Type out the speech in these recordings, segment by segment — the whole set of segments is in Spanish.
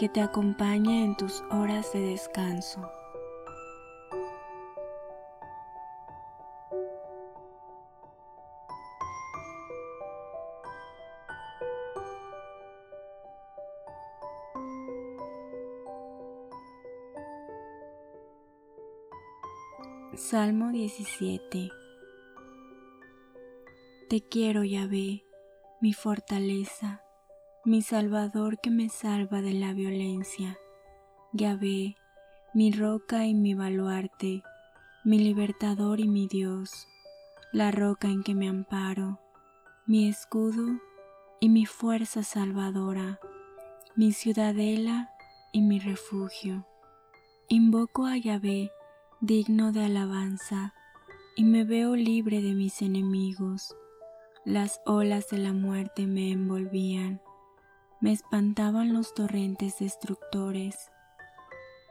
que te acompañe en tus horas de descanso. Salmo 17 Te quiero, Yahvé, mi fortaleza mi Salvador que me salva de la violencia. Yahvé, mi roca y mi baluarte, mi libertador y mi Dios, la roca en que me amparo, mi escudo y mi fuerza salvadora, mi ciudadela y mi refugio. Invoco a Yahvé, digno de alabanza, y me veo libre de mis enemigos. Las olas de la muerte me envolvían me espantaban los torrentes destructores.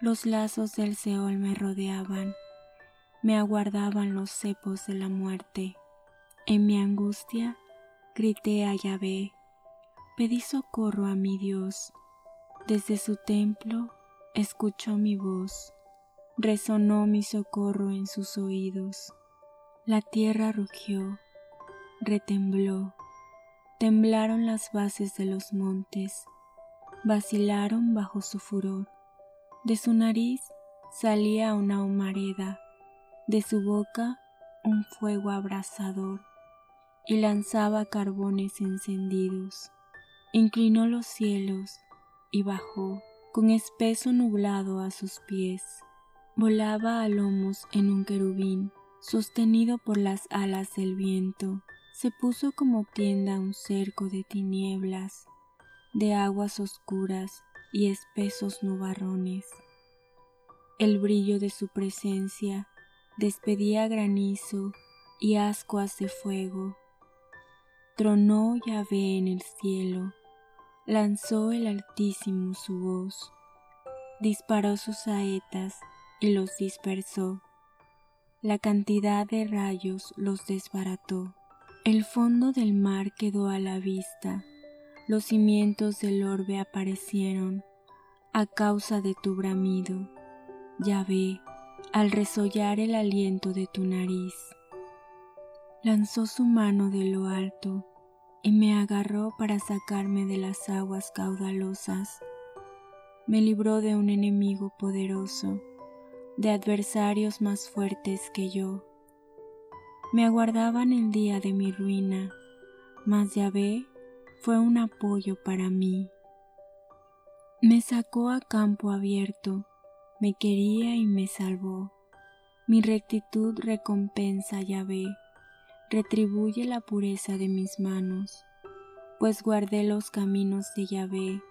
Los lazos del Seol me rodeaban, me aguardaban los cepos de la muerte. En mi angustia grité a Yahvé, pedí socorro a mi Dios. Desde su templo escuchó mi voz, resonó mi socorro en sus oídos. La tierra rugió, retembló, Temblaron las bases de los montes, vacilaron bajo su furor. De su nariz salía una humareda, de su boca un fuego abrasador, y lanzaba carbones encendidos. Inclinó los cielos y bajó con espeso nublado a sus pies. Volaba a lomos en un querubín, sostenido por las alas del viento se puso como tienda un cerco de tinieblas, de aguas oscuras y espesos nubarrones. El brillo de su presencia despedía granizo y ascuas de fuego. Tronó Yahvé en el cielo, lanzó el Altísimo su voz, disparó sus saetas y los dispersó. La cantidad de rayos los desbarató. El fondo del mar quedó a la vista, los cimientos del orbe aparecieron a causa de tu bramido. Ya ve, al resollar el aliento de tu nariz. Lanzó su mano de lo alto y me agarró para sacarme de las aguas caudalosas. Me libró de un enemigo poderoso, de adversarios más fuertes que yo me aguardaban el día de mi ruina, mas Yahvé fue un apoyo para mí. Me sacó a campo abierto, me quería y me salvó. Mi rectitud recompensa Yahvé, retribuye la pureza de mis manos, pues guardé los caminos de Yahvé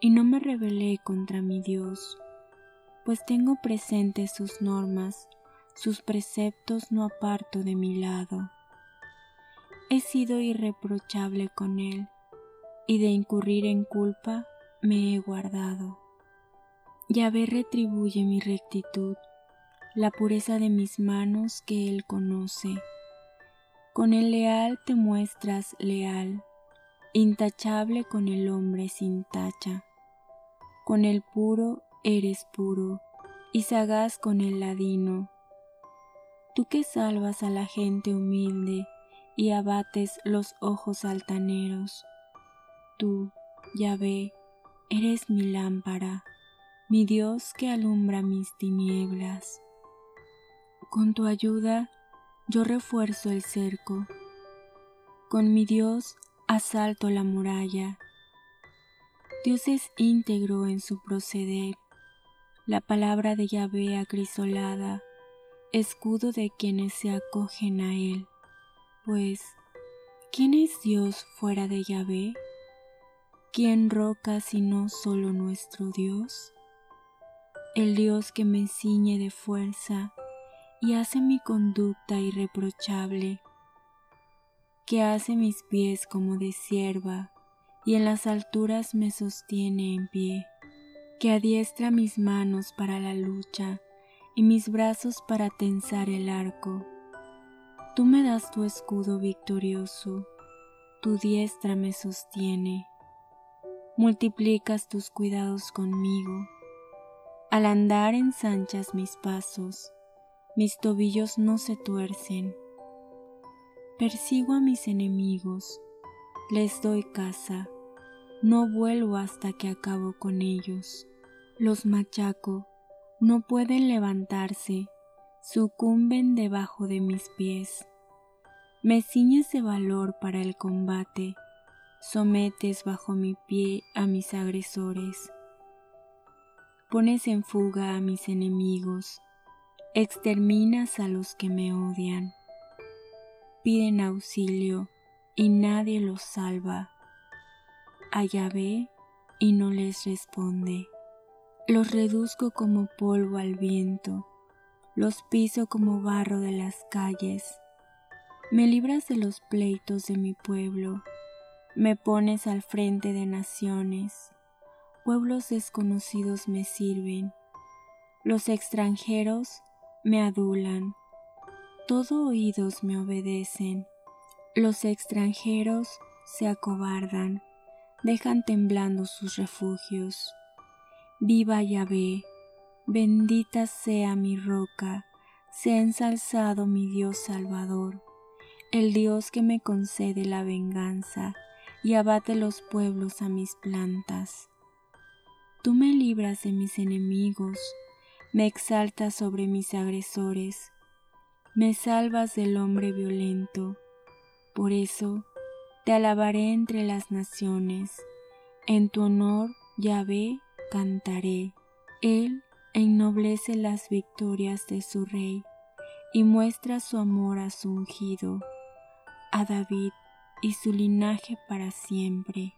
y no me rebelé contra mi Dios, pues tengo presentes sus normas sus preceptos no aparto de mi lado. He sido irreprochable con él, y de incurrir en culpa me he guardado. Yahvé retribuye mi rectitud, la pureza de mis manos que él conoce. Con el leal te muestras leal, intachable con el hombre sin tacha. Con el puro eres puro, y sagaz con el ladino tú que salvas a la gente humilde y abates los ojos altaneros. Tú, Yahvé, eres mi lámpara, mi Dios que alumbra mis tinieblas. Con tu ayuda yo refuerzo el cerco, con mi Dios asalto la muralla. Dios es íntegro en su proceder, la palabra de Yahvé acrisolada, escudo de quienes se acogen a él, pues ¿quién es Dios fuera de Yahvé? ¿Quién roca sino solo nuestro Dios? El Dios que me ciñe de fuerza y hace mi conducta irreprochable, que hace mis pies como de sierva y en las alturas me sostiene en pie, que adiestra mis manos para la lucha y mis brazos para tensar el arco. Tú me das tu escudo victorioso, tu diestra me sostiene multiplicas tus cuidados conmigo. Al andar ensanchas mis pasos, mis tobillos no se tuercen. Persigo a mis enemigos, les doy caza, no vuelvo hasta que acabo con ellos. Los machaco, no pueden levantarse, sucumben debajo de mis pies. Me ciñes de valor para el combate, sometes bajo mi pie a mis agresores, pones en fuga a mis enemigos, exterminas a los que me odian, piden auxilio y nadie los salva, allá ve y no les responde, los reduzco como polvo al viento, los piso como barro de las calles, me libras de los pleitos de mi pueblo, me pones al frente de naciones, pueblos desconocidos me sirven, los extranjeros me adulan, todo oídos me obedecen, los extranjeros se acobardan, dejan temblando sus refugios. Viva Yahvé, bendita sea mi roca, sea ensalzado mi Dios Salvador, el Dios que me concede la venganza y abate los pueblos a mis plantas. Tú me libras de mis enemigos, me exaltas sobre mis agresores, me salvas del hombre violento. Por eso te alabaré entre las naciones, en tu honor, Yahvé, cantaré. Él ennoblece las victorias de su rey y muestra su amor a su ungido, a David, y su linaje para siempre.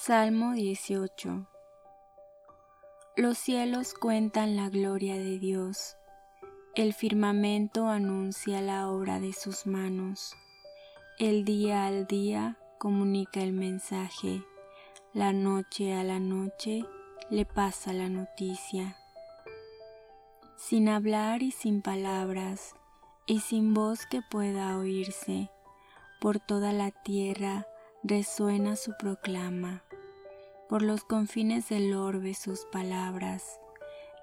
Salmo 18 Los cielos cuentan la gloria de Dios, el firmamento anuncia la obra de sus manos, el día al día comunica el mensaje, la noche a la noche le pasa la noticia. Sin hablar y sin palabras, y sin voz que pueda oírse, por toda la tierra resuena su proclama por los confines del orbe sus palabras.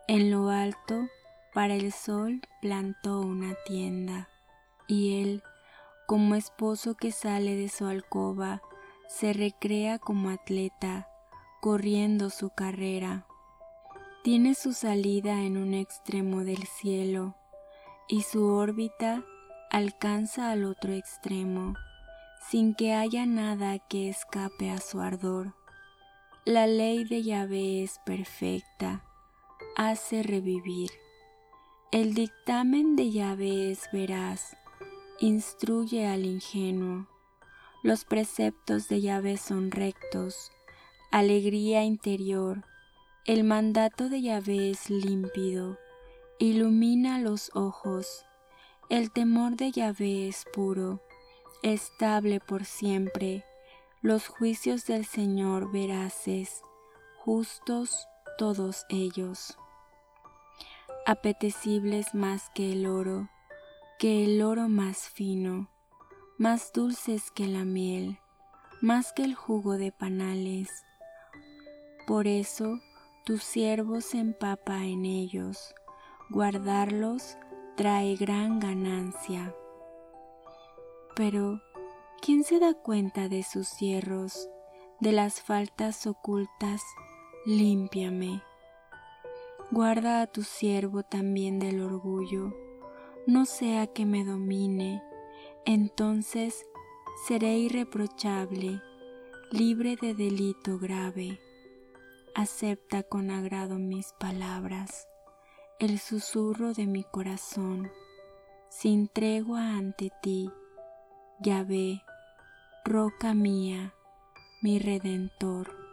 En lo alto, para el sol, plantó una tienda, y él, como esposo que sale de su alcoba, se recrea como atleta, corriendo su carrera. Tiene su salida en un extremo del cielo, y su órbita alcanza al otro extremo, sin que haya nada que escape a su ardor. La ley de Yahvé es perfecta, hace revivir. El dictamen de Yahvé es veraz, instruye al ingenuo. Los preceptos de Yahvé son rectos, alegría interior. El mandato de Yahvé es límpido, ilumina los ojos. El temor de Yahvé es puro, estable por siempre. Los juicios del Señor veraces, justos todos ellos. Apetecibles más que el oro, que el oro más fino, más dulces que la miel, más que el jugo de panales. Por eso tu siervo se empapa en ellos, guardarlos trae gran ganancia. Pero, ¿quién se da cuenta de sus cierros, de las faltas ocultas? Límpiame. Guarda a tu siervo también del orgullo, no sea que me domine, entonces seré irreprochable, libre de delito grave. Acepta con agrado mis palabras, el susurro de mi corazón, sin tregua ante ti, Yahvé, roca mía, mi redentor.